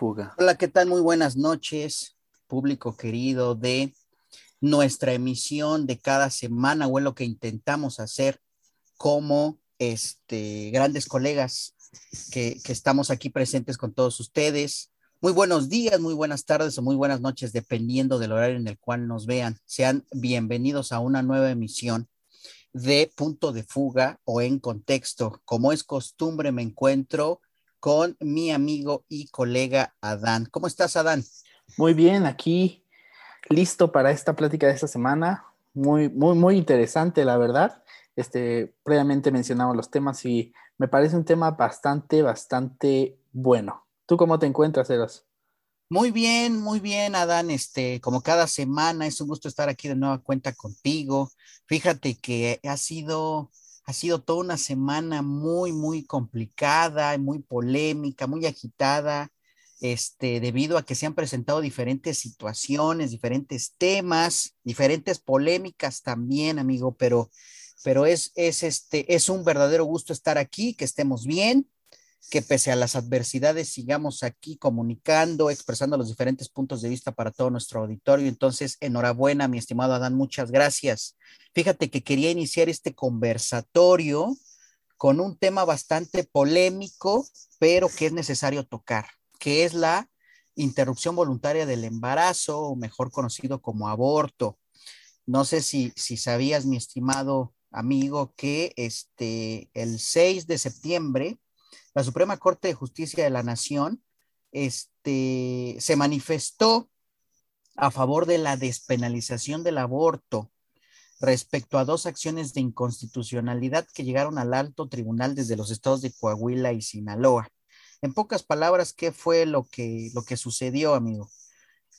fuga. Hola, ¿qué tal? Muy buenas noches, público querido de nuestra emisión de cada semana o es lo que intentamos hacer como este, grandes colegas que, que estamos aquí presentes con todos ustedes. Muy buenos días, muy buenas tardes o muy buenas noches, dependiendo del horario en el cual nos vean. Sean bienvenidos a una nueva emisión de Punto de Fuga o en Contexto. Como es costumbre, me encuentro con mi amigo y colega Adán. ¿Cómo estás, Adán? Muy bien, aquí listo para esta plática de esta semana. Muy, muy, muy interesante, la verdad. Este, previamente mencionamos los temas y me parece un tema bastante, bastante bueno. ¿Tú cómo te encuentras, Eros? Muy bien, muy bien, Adán. Este, como cada semana, es un gusto estar aquí de nueva cuenta contigo. Fíjate que ha sido, ha sido toda una semana muy, muy complicada, muy polémica, muy agitada, este, debido a que se han presentado diferentes situaciones, diferentes temas, diferentes polémicas también, amigo, pero, pero es, es, este, es un verdadero gusto estar aquí, que estemos bien que pese a las adversidades sigamos aquí comunicando, expresando los diferentes puntos de vista para todo nuestro auditorio. Entonces, enhorabuena, mi estimado Adán, muchas gracias. Fíjate que quería iniciar este conversatorio con un tema bastante polémico, pero que es necesario tocar, que es la interrupción voluntaria del embarazo, o mejor conocido como aborto. No sé si, si sabías, mi estimado amigo, que este, el 6 de septiembre la Suprema Corte de Justicia de la Nación este, se manifestó a favor de la despenalización del aborto respecto a dos acciones de inconstitucionalidad que llegaron al alto tribunal desde los estados de Coahuila y Sinaloa. En pocas palabras, ¿qué fue lo que, lo que sucedió, amigo?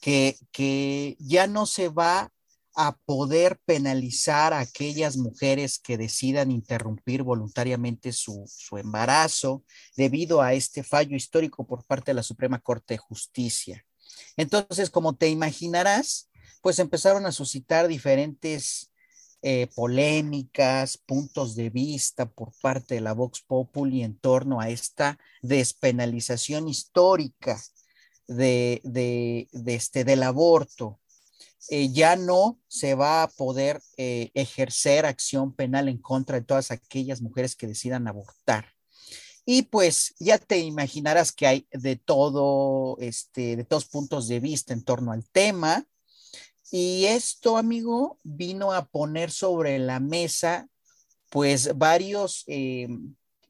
Que, que ya no se va a poder penalizar a aquellas mujeres que decidan interrumpir voluntariamente su, su, embarazo debido a este fallo histórico por parte de la Suprema Corte de Justicia. Entonces, como te imaginarás, pues empezaron a suscitar diferentes eh, polémicas, puntos de vista por parte de la Vox Populi en torno a esta despenalización histórica de, de, este, del aborto eh, ya no se va a poder eh, ejercer acción penal en contra de todas aquellas mujeres que decidan abortar. Y pues ya te imaginarás que hay de todo, este, de todos puntos de vista en torno al tema. Y esto, amigo, vino a poner sobre la mesa, pues, varios, eh,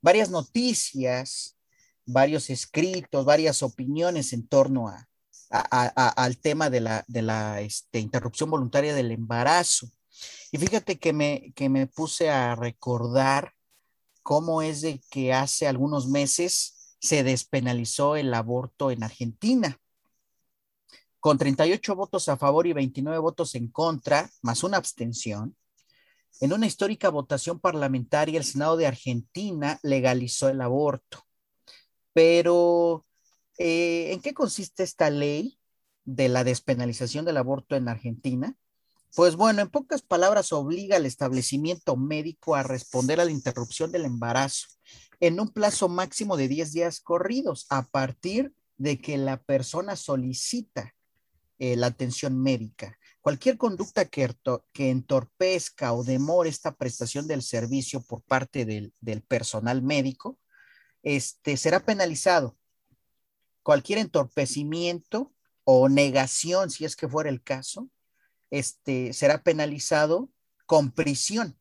varias noticias, varios escritos, varias opiniones en torno a, al tema de la, de la este, interrupción voluntaria del embarazo. Y fíjate que me, que me puse a recordar cómo es de que hace algunos meses se despenalizó el aborto en Argentina. Con 38 votos a favor y 29 votos en contra, más una abstención, en una histórica votación parlamentaria, el Senado de Argentina legalizó el aborto. Pero eh, ¿En qué consiste esta ley de la despenalización del aborto en Argentina? Pues bueno, en pocas palabras, obliga al establecimiento médico a responder a la interrupción del embarazo en un plazo máximo de 10 días corridos a partir de que la persona solicita eh, la atención médica. Cualquier conducta que, que, entorpezca o demore esta prestación del servicio por parte del, del personal médico este, será penalizado cualquier entorpecimiento o negación, si es que fuera el caso, este, será penalizado con prisión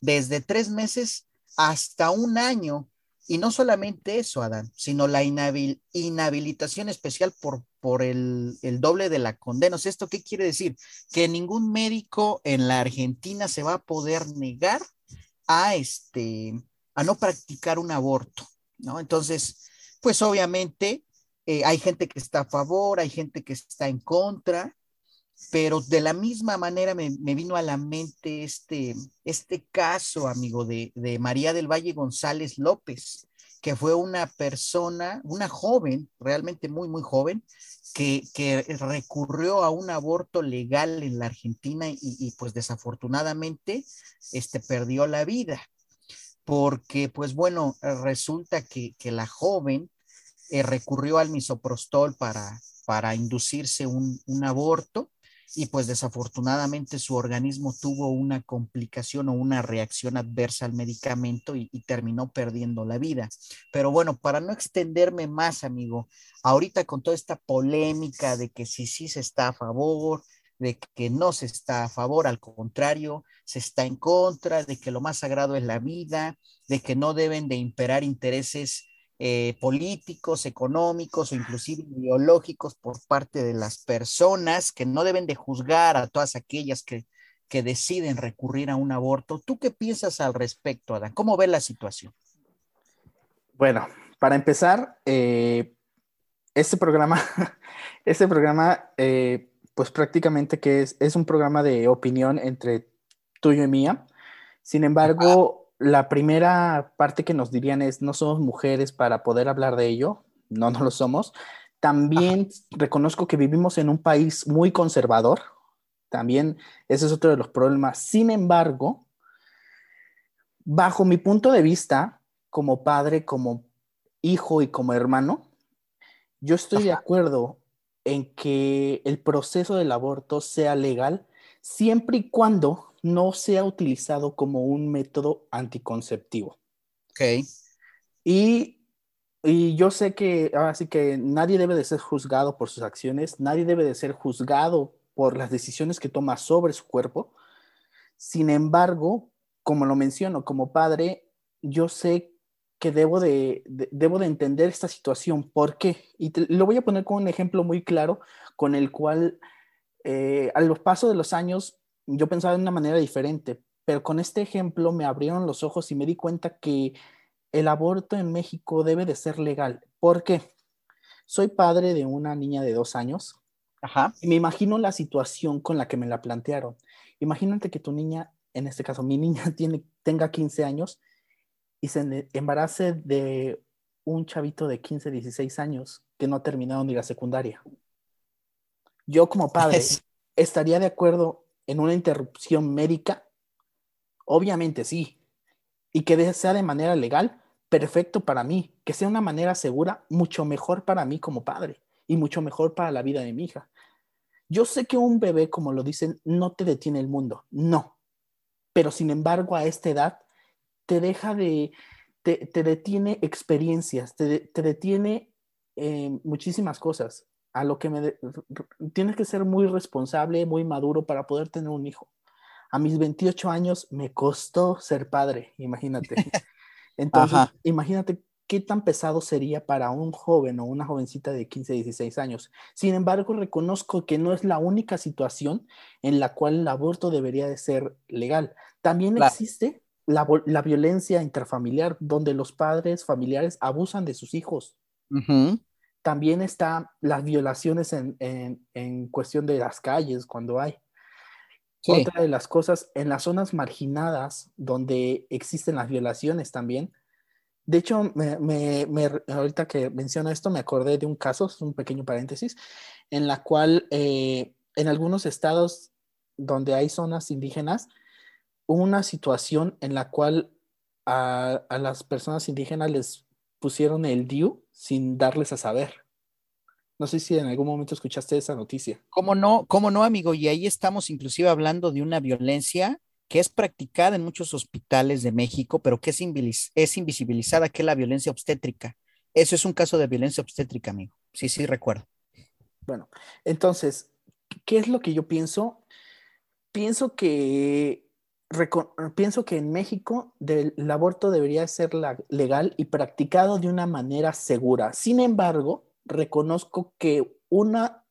desde tres meses hasta un año. Y no solamente eso, Adán, sino la inhabilitación especial por, por el, el, doble de la condena. ¿Esto qué quiere decir? Que ningún médico en la Argentina se va a poder negar a, este, a no practicar un aborto, ¿no? Entonces, pues obviamente eh, hay gente que está a favor, hay gente que está en contra, pero de la misma manera me, vino a la mente este, este caso, amigo, de, de, María del Valle González López, que fue una persona, una joven, realmente muy, muy joven, que, que recurrió a un aborto legal en la Argentina y, y, pues desafortunadamente este, perdió la vida. Porque, pues bueno, resulta que, que la joven eh, recurrió al misoprostol para, para inducirse un, un aborto y pues desafortunadamente su organismo tuvo una complicación o una reacción adversa al medicamento y, terminó perdiendo la vida. Pero bueno, para no extenderme más, amigo, ahorita con toda esta polémica de que si sí se está a favor, de que no se está a favor, al contrario, se está en contra, de que lo más sagrado es la vida, de que no deben de imperar intereses eh, políticos, económicos o inclusive ideológicos por parte de las personas que no deben de juzgar a todas aquellas que, que deciden recurrir a un aborto. ¿Tú qué piensas al respecto, Adán? ¿Cómo ves la situación? Bueno, para empezar, eh, este programa, este programa, eh, pues prácticamente que es, es un programa de opinión entre tuyo y mía. Sin embargo, la primera parte que nos dirían es, no somos mujeres para poder hablar de ello, no, no lo somos. También reconozco que vivimos en un país muy conservador, también ese es otro de los problemas. Sin embargo, bajo mi punto de vista, como padre, como hijo y como hermano, yo estoy de acuerdo en que el proceso del aborto sea legal siempre y cuando no sea utilizado como un método anticonceptivo. Ok. Y, yo sé que así que nadie debe de ser juzgado por sus acciones, nadie debe de ser juzgado por las decisiones que toma sobre su cuerpo. Sin embargo, como lo menciono, como padre, yo sé que debo de, debo de entender esta situación. ¿Por qué? Y lo voy a poner con un ejemplo muy claro con el cual eh, a los pasos de los años yo pensaba de una manera diferente, pero con este ejemplo me abrieron los ojos y me di cuenta que el aborto en México debe de ser legal. ¿Por qué? Soy padre de una niña de dos años. Ajá. Y me imagino la situación con la que me la plantearon. Imagínate que tu niña, en este caso mi niña, tiene, tenga 15 años y se embarace de un chavito de 15, 16 años que no ha terminado ni la secundaria. Yo como padre estaría de acuerdo en una interrupción médica? Obviamente sí. Y que sea de manera legal, perfecto para mí. Que sea una manera segura, mucho mejor para mí como padre y mucho mejor para la vida de mi hija. Yo sé que un bebé, como lo dicen, no te detiene el mundo, no. Pero sin embargo, a esta edad, te deja de, te, detiene experiencias, te, detiene eh, muchísimas cosas a lo que me... tienes que ser muy responsable, muy maduro para poder tener un hijo. A mis 28 años me costó ser padre, imagínate. Entonces, imagínate qué tan pesado sería para un joven o una jovencita de 15, 16 años. Sin embargo, reconozco que no es la única situación en la cual el aborto debería de ser legal. También existe la, la, violencia intrafamiliar, donde los padres familiares abusan de sus hijos. También está las violaciones en, cuestión de las calles, cuando hay. Otra de las cosas, en las zonas marginadas donde existen las violaciones también. De hecho, me, ahorita que menciono esto, me acordé de un caso, es un pequeño paréntesis, en la cual eh, en algunos estados donde hay zonas indígenas, hubo una situación en la cual a, a las personas indígenas les pusieron el DIU sin darles a saber. No sé si en algún momento escuchaste esa noticia. ¿Cómo no? ¿Cómo no, amigo? Y ahí estamos inclusive hablando de una violencia que es practicada en muchos hospitales de México, pero que es, es invisibilizada, que es la violencia obstétrica. Eso es un caso de violencia obstétrica, amigo. Sí, sí, recuerdo. Bueno, entonces, ¿qué es lo que yo pienso? Pienso que pienso que en México el aborto debería ser legal y practicado de una manera segura. Sin embargo, reconozco que una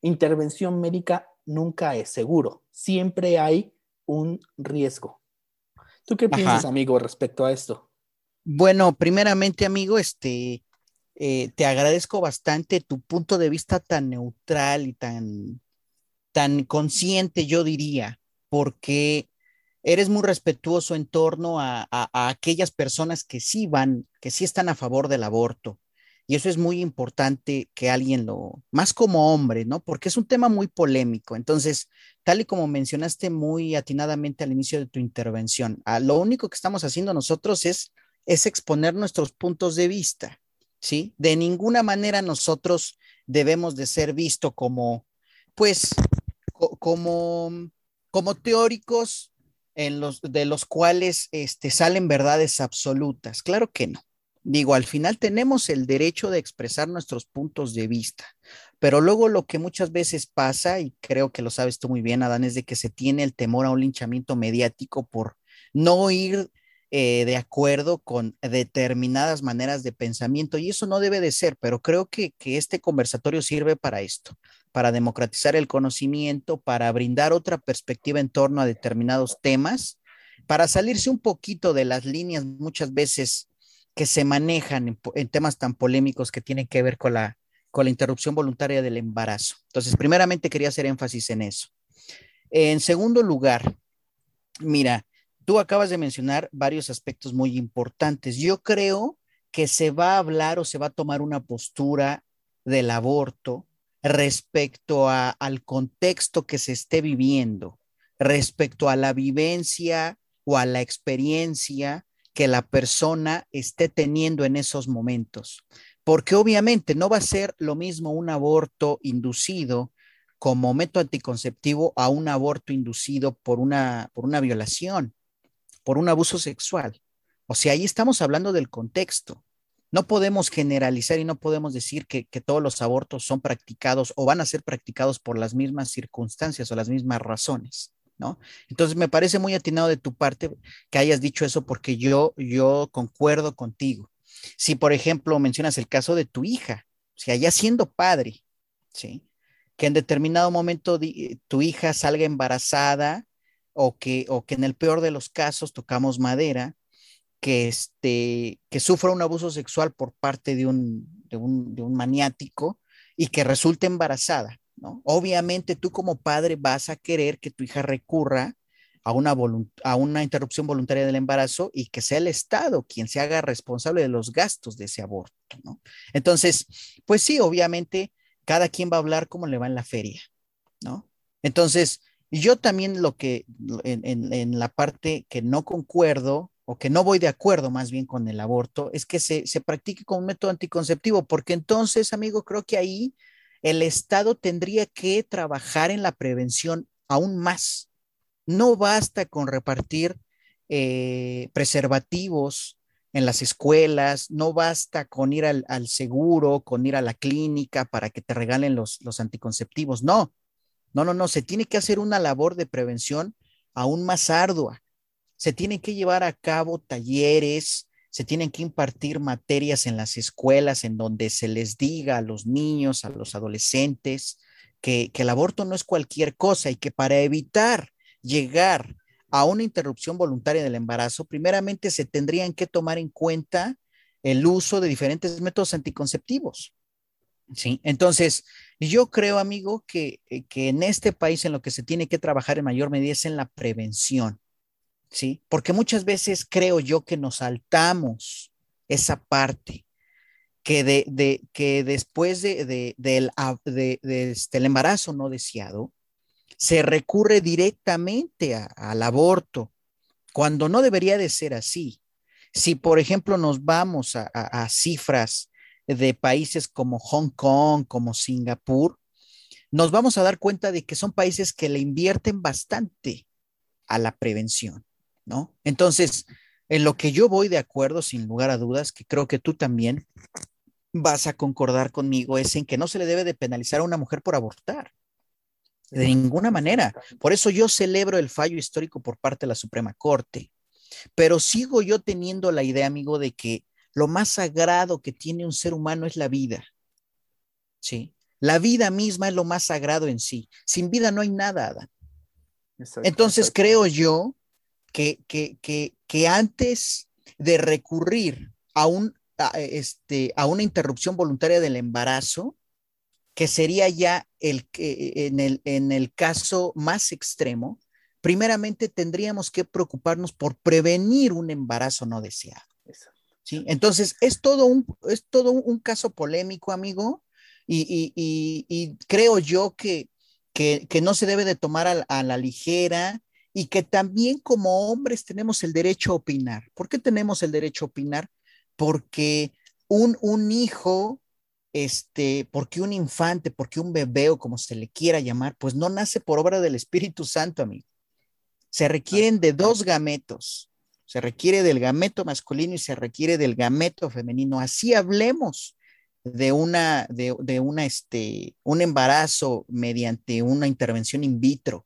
intervención médica nunca es seguro. Siempre hay un riesgo. ¿Tú qué piensas, amigo, respecto a esto? Bueno, primeramente, amigo, este, eh, te agradezco bastante tu punto de vista tan neutral y tan, tan consciente, yo diría, porque eres muy respetuoso en torno a, aquellas personas que sí van, que sí están a favor del aborto. Y eso es muy importante que alguien lo, más como hombre, ¿no? Porque es un tema muy polémico. Entonces, tal y como mencionaste muy atinadamente al inicio de tu intervención, a lo único que estamos haciendo nosotros es, es exponer nuestros puntos de vista. ¿sí? De ninguna manera nosotros debemos de ser visto como, pues, como, como teóricos en los, de los cuales este, salen verdades absolutas. Claro que no. Digo, al final tenemos el derecho de expresar nuestros puntos de vista, pero luego lo que muchas veces pasa, y creo que lo sabes tú muy bien, Adán, es de que se tiene el temor a un linchamiento mediático por no ir eh, de acuerdo con determinadas maneras de pensamiento y eso no debe de ser, pero creo que, que este conversatorio sirve para esto, para democratizar el conocimiento, para brindar otra perspectiva en torno a determinados temas, para salirse un poquito de las líneas muchas veces que se manejan en, en temas tan polémicos que tienen que ver con la, con la interrupción voluntaria del embarazo. Entonces, primeramente quería hacer énfasis en eso. En segundo lugar, mira, Tú acabas de mencionar varios aspectos muy importantes. Yo creo que se va a hablar o se va a tomar una postura del aborto respecto al contexto que se esté viviendo, respecto a la vivencia o a la experiencia que la persona esté teniendo en esos momentos. Porque obviamente no va a ser lo mismo un aborto inducido como método anticonceptivo a un aborto inducido por una, por una violación por un abuso sexual. O sea, ahí estamos hablando del contexto. No podemos generalizar y no podemos decir que, todos los abortos son practicados o van a ser practicados por las mismas circunstancias o las mismas razones, ¿no? Entonces me parece muy atinado de tu parte que hayas dicho eso porque yo, yo concuerdo contigo. Si, por ejemplo, mencionas el caso de tu hija, o sea, ya siendo padre, ¿sí? Que en determinado momento tu hija salga embarazada o que, o que en el peor de los casos tocamos madera, que, este, que sufra un abuso sexual por parte de un, de un, maniático y que resulte embarazada, ¿no? Obviamente tú como padre vas a querer que tu hija recurra a una, a una interrupción voluntaria del embarazo y que sea el Estado quien se haga responsable de los gastos de ese aborto, ¿no? Entonces, pues sí, obviamente cada quien va a hablar como le va en la feria, ¿no? Entonces, yo también lo que, en, la parte que no concuerdo o que no voy de acuerdo más bien con el aborto, es que se, se practique como un método anticonceptivo, porque entonces, amigo, creo que ahí el Estado tendría que trabajar en la prevención aún más. No basta con repartir eh, preservativos en las escuelas, no basta con ir al, al, seguro, con ir a la clínica para que te regalen los, los anticonceptivos, no. No, no, no, se tiene que hacer una labor de prevención aún más ardua. Se tiene que llevar a cabo talleres, se tienen que impartir materias en las escuelas en donde se les diga a los niños, a los adolescentes, que, el aborto no es cualquier cosa y que para evitar llegar a una interrupción voluntaria del embarazo, primeramente se tendrían que tomar en cuenta el uso de diferentes métodos anticonceptivos. Sí, entonces yo creo, amigo, que, eh, que, en este país en lo que se tiene que trabajar en mayor medida es en la prevención, ¿sí? Porque muchas veces creo yo que nos saltamos esa parte, que, de, de que después de, de, del, este, embarazo no deseado, se recurre directamente al aborto, cuando no debería de ser así. Si, por ejemplo, nos vamos a, a cifras de países como Hong Kong, como Singapur, nos vamos a dar cuenta de que son países que le invierten bastante a la prevención, ¿no? Entonces, en lo que yo voy de acuerdo, sin lugar a dudas, que creo que tú también vas a concordar conmigo, es en que no se le debe de penalizar a una mujer por abortar. De ninguna manera. Por eso yo celebro el fallo histórico por parte de la Suprema Corte. Pero sigo yo teniendo la idea, amigo, de que lo más sagrado que tiene un ser humano es la vida. ¿Sí? La vida misma es lo más sagrado en sí. Sin vida no hay nada, Adán. Entonces creo yo que, que, que, que, antes de recurrir a, un, este, a una interrupción voluntaria del embarazo, que sería ya el, en, el, en el caso más extremo, primeramente tendríamos que preocuparnos por prevenir un embarazo no deseado. Entonces, es todo un, es todo un caso polémico, amigo, y, creo yo que, que, no se debe de tomar a, la ligera y que también como hombres tenemos el derecho a opinar. ¿Por qué tenemos el derecho a opinar? Porque un, un hijo, este, porque un infante, porque un bebé o como se le quiera llamar, pues no nace por obra del Espíritu Santo, amigo. Se requieren de dos gametos. Se requiere del gameto masculino y se requiere del gameto femenino. Así hablemos de una, de, de una, este, un embarazo mediante una intervención in vitro.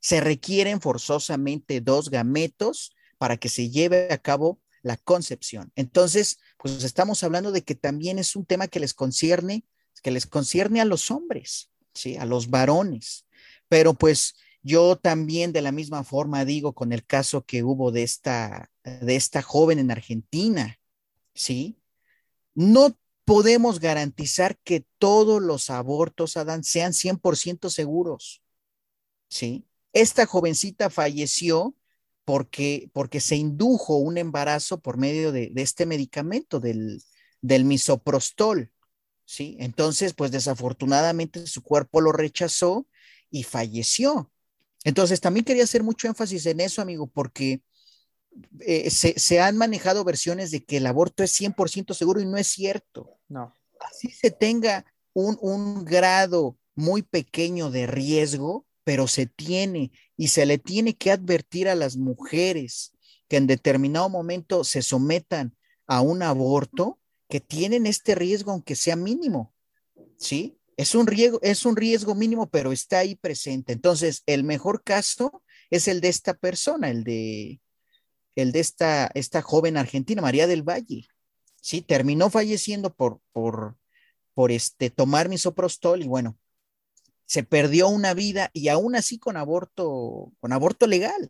Se requieren forzosamente dos gametos para que se lleve a cabo la concepción. Entonces, pues estamos hablando de que también es un tema que les concierne, que les concierne a los hombres, ¿sí? A los varones. Pero pues yo también de la misma forma digo con el caso que hubo de esta, de esta joven en Argentina, ¿sí? No podemos garantizar que todos los abortos, Adán, sean 100% seguros, ¿sí? Esta jovencita falleció porque, porque se indujo un embarazo por medio de, de este medicamento, del, del misoprostol, ¿sí? Entonces, pues desafortunadamente su cuerpo lo rechazó y falleció. Entonces, también quería hacer mucho énfasis en eso, amigo, porque eh, se, se, han manejado versiones de que el aborto es 100% seguro y no es cierto. No. Así se tenga un, un grado muy pequeño de riesgo, pero se tiene y se le tiene que advertir a las mujeres que en determinado momento se sometan a un aborto, que tienen este riesgo aunque sea mínimo, ¿sí? Es un riesgo, es un riesgo mínimo, pero está ahí presente. Entonces, el mejor caso es el de esta persona, el de, el de esta, esta joven argentina, María del Valle. Sí, terminó falleciendo por, por, por este, tomar misoprostol y bueno, se perdió una vida y aún así con aborto, con aborto legal,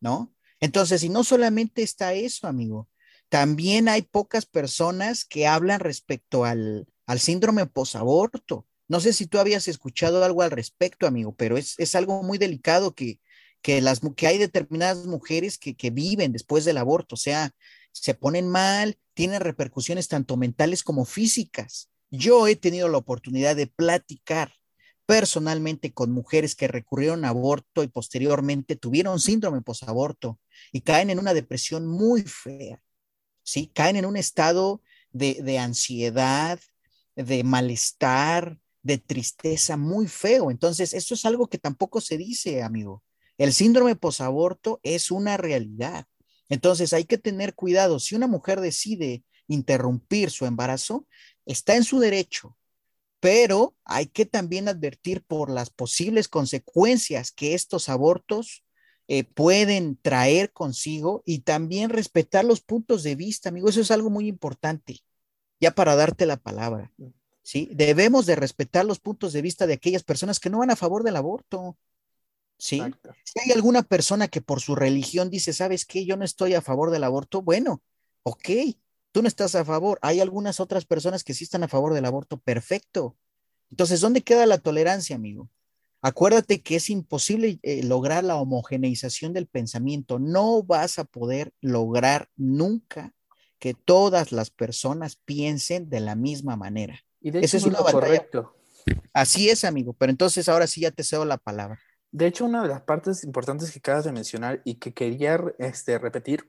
¿no? Entonces, y no solamente está eso, amigo, también hay pocas personas que hablan respecto al, al síndrome posaborto. No sé si tú habías escuchado algo al respecto, amigo, pero es, es algo muy delicado que, que, las, que hay determinadas mujeres que, que viven después del aborto, o sea, se ponen mal, tienen repercusiones tanto mentales como físicas. Yo he tenido la oportunidad de platicar personalmente con mujeres que recurrieron a aborto y posteriormente tuvieron síndrome posaborto y caen en una depresión muy fea, ¿sí? Caen en un estado de, de ansiedad, de malestar, de tristeza muy feo. Entonces, eso es algo que tampoco se dice, amigo. El síndrome posaborto es una realidad. Entonces, hay que tener cuidado. Si una mujer decide interrumpir su embarazo, está en su derecho, pero hay que también advertir por las posibles consecuencias que estos abortos eh, pueden traer consigo y también respetar los puntos de vista, amigo. Eso es algo muy importante ya para darte la palabra. ¿sí? Debemos de respetar los puntos de vista de aquellas personas que no van a favor del aborto. ¿sí? Si hay alguna persona que por su religión dice, ¿sabes qué? Yo no estoy a favor del aborto, bueno, ok, tú no estás a favor. Hay algunas otras personas que sí están a favor del aborto, perfecto. Entonces, ¿dónde queda la tolerancia, amigo? Acuérdate que es imposible eh, lograr la homogeneización del pensamiento. No vas a poder lograr nunca que todas las personas piensen de la misma manera. Y de hecho, Eso es una correcto. Así es, amigo, pero entonces ahora sí ya te cedo la palabra. De hecho, una de las partes importantes que acabas de mencionar y que quería este, repetir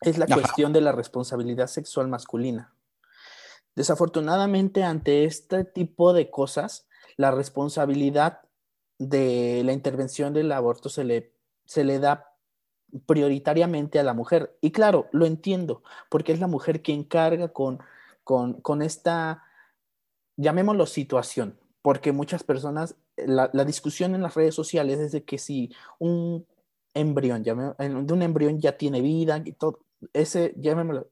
es la Ajá. cuestión de la responsabilidad sexual masculina. Desafortunadamente, ante este tipo de cosas, la responsabilidad de la intervención del aborto se le, se le da prioritariamente a la mujer. Y claro, lo entiendo, porque es la mujer quien carga con, con, con esta, llamémoslo situación, porque muchas personas, la, la, discusión en las redes sociales es de que si un embrión, llamé, de un embrión ya tiene vida y todo, ese, llamémoslo,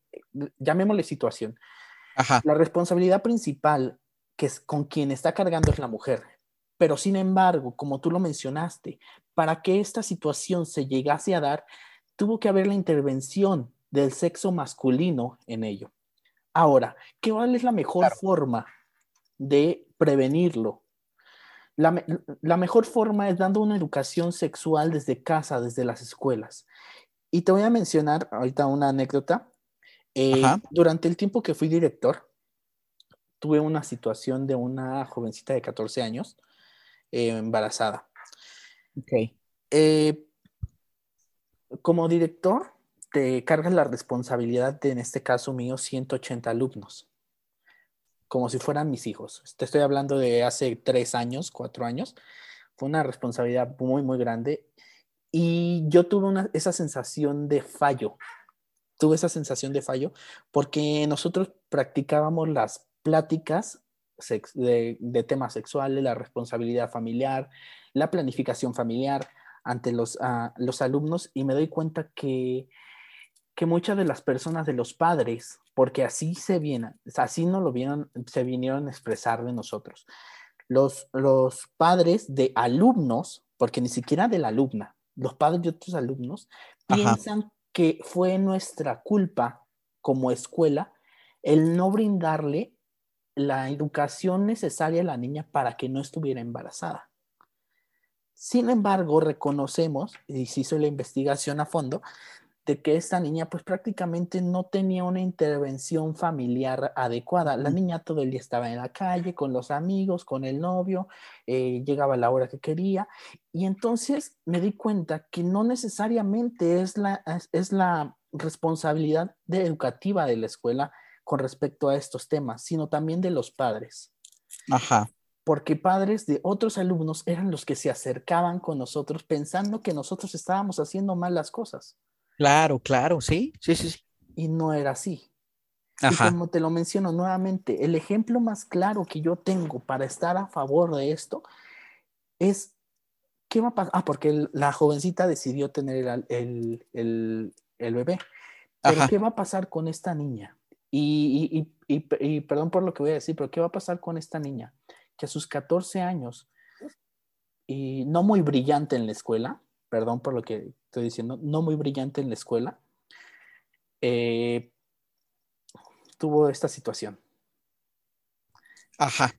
llamémosle situación. Ajá. La responsabilidad principal que es con quien está cargando es la mujer. Pero sin embargo, como tú lo mencionaste, para que esta situación se llegase a dar, tuvo que haber la intervención del sexo masculino en ello. Ahora, ¿qué cuál es la mejor claro. forma de prevenirlo? La, la, mejor forma es dando una educación sexual desde casa, desde las escuelas. Y te voy a mencionar ahorita una anécdota. Eh, durante el tiempo que fui director, tuve una situación de una jovencita de 14 años eh, embarazada. Ok. Eh, como director, te cargas la responsabilidad de, en este caso mío, 180 alumnos, como si fueran mis hijos. Te estoy hablando de hace tres años, cuatro años. Fue una responsabilidad muy, muy grande. Y yo tuve esa sensación de fallo. Tuve esa sensación de fallo porque nosotros practicábamos las pláticas de, temas sexuales, la responsabilidad familiar, la planificación familiar ante los, ah, los alumnos y me doy cuenta que que muchas de las personas de los padres, porque así se vienen, así no lo vieron, se vinieron a expresar de nosotros. Los, los padres de alumnos, porque ni siquiera de la alumna, los padres de otros alumnos, piensan que fue nuestra culpa como escuela el no brindarle la educación necesaria a la niña para que no estuviera embarazada. Sin embargo, reconocemos, y se hizo la investigación a fondo, de que esta niña pues prácticamente no tenía una intervención familiar adecuada. La niña todo el día estaba en la calle con los amigos, con el novio, eh, llegaba a la hora que quería y entonces me di cuenta que no necesariamente es la, es, la responsabilidad de educativa de la escuela con respecto a estos temas, sino también de los padres. Ajá porque padres de otros alumnos eran los que se acercaban con nosotros pensando que nosotros estábamos haciendo mal las cosas. Claro, claro, sí, sí, sí. sí. Y no era así. Y como te lo menciono nuevamente, el ejemplo más claro que yo tengo para estar a favor de esto es, ¿qué va a pasar? Ah, porque la jovencita decidió tener el, bebé. Pero ¿qué va a pasar con esta niña? Y, y, perdón por lo que voy a decir, pero ¿qué va a pasar con esta niña? Que a sus 14 años, y no muy brillante en la escuela, perdón por lo que estoy diciendo, no muy brillante en la escuela, eh, tuvo esta situación. Ajá.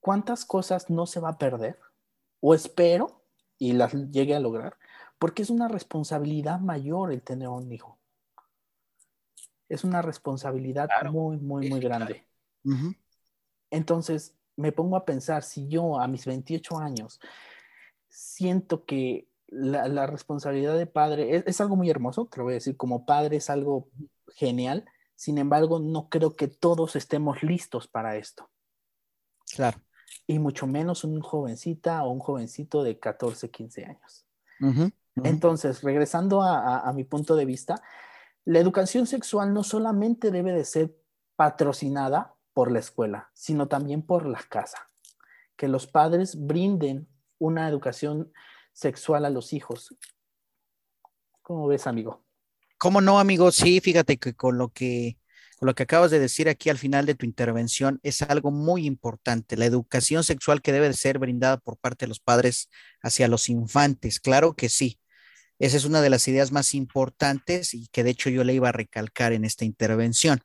¿Cuántas cosas no se va a perder? O espero y las llegue a lograr, porque es una responsabilidad mayor el tener un hijo. Es una responsabilidad muy, muy, muy grande. Entonces, me pongo a pensar, si yo a mis 28 años siento que la, responsabilidad de padre es, algo muy hermoso, te lo voy a decir, como padre es algo genial, sin embargo, no creo que todos estemos listos para esto. Claro. Y mucho menos un jovencita o un jovencito de 14, 15 años. Entonces, regresando a, mi punto de vista, la educación sexual no solamente debe de ser patrocinada por la escuela, sino también por la casa. Que los padres brinden una educación sexual a los hijos. ¿Cómo ves, amigo? ¿Cómo no, amigo? Sí, fíjate que con lo que con lo que acabas de decir aquí al final de tu intervención es algo muy importante, la educación sexual que debe ser brindada por parte de los padres hacia los infantes. Claro que sí. Esa es una de las ideas más importantes y que de hecho yo le iba a recalcar en esta intervención.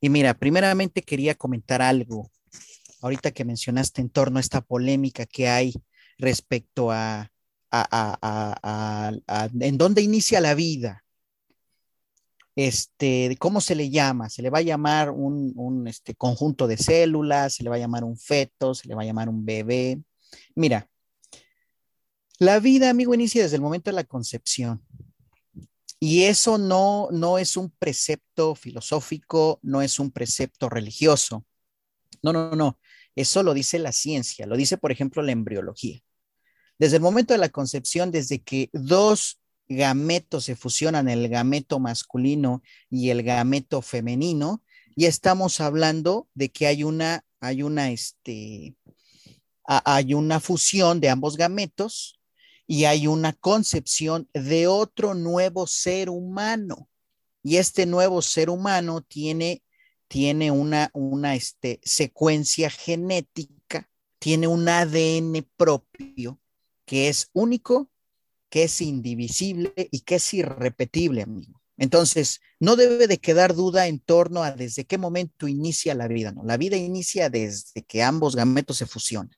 Y mira, primeramente quería comentar algo. Ahorita que mencionaste en torno a esta polémica que hay respecto a en dónde inicia la vida. Este, ¿cómo se le llama? Se le va a llamar un, este, conjunto de células, se le va a llamar un feto, se le va a llamar un bebé. Mira, la vida, amigo, inicia desde el momento de la concepción. Y eso no, no es un precepto filosófico, no es un precepto religioso. No, no, no. Eso lo dice la ciencia, lo dice, por ejemplo, la embriología. Desde el momento de la concepción, desde que dos gametos se fusionan, el gameto masculino y el gameto femenino, ya estamos hablando de que hay una, hay una, este, hay una fusión de ambos gametos y hay una concepción de otro nuevo ser humano. Y este nuevo ser humano tiene, tiene una, una este, secuencia genética, tiene un ADN propio que es único, que es indivisible y que es irrepetible, amigo. Entonces, no debe de quedar duda en torno a desde qué momento inicia la vida, ¿no? La vida inicia desde que ambos gametos se fusionan.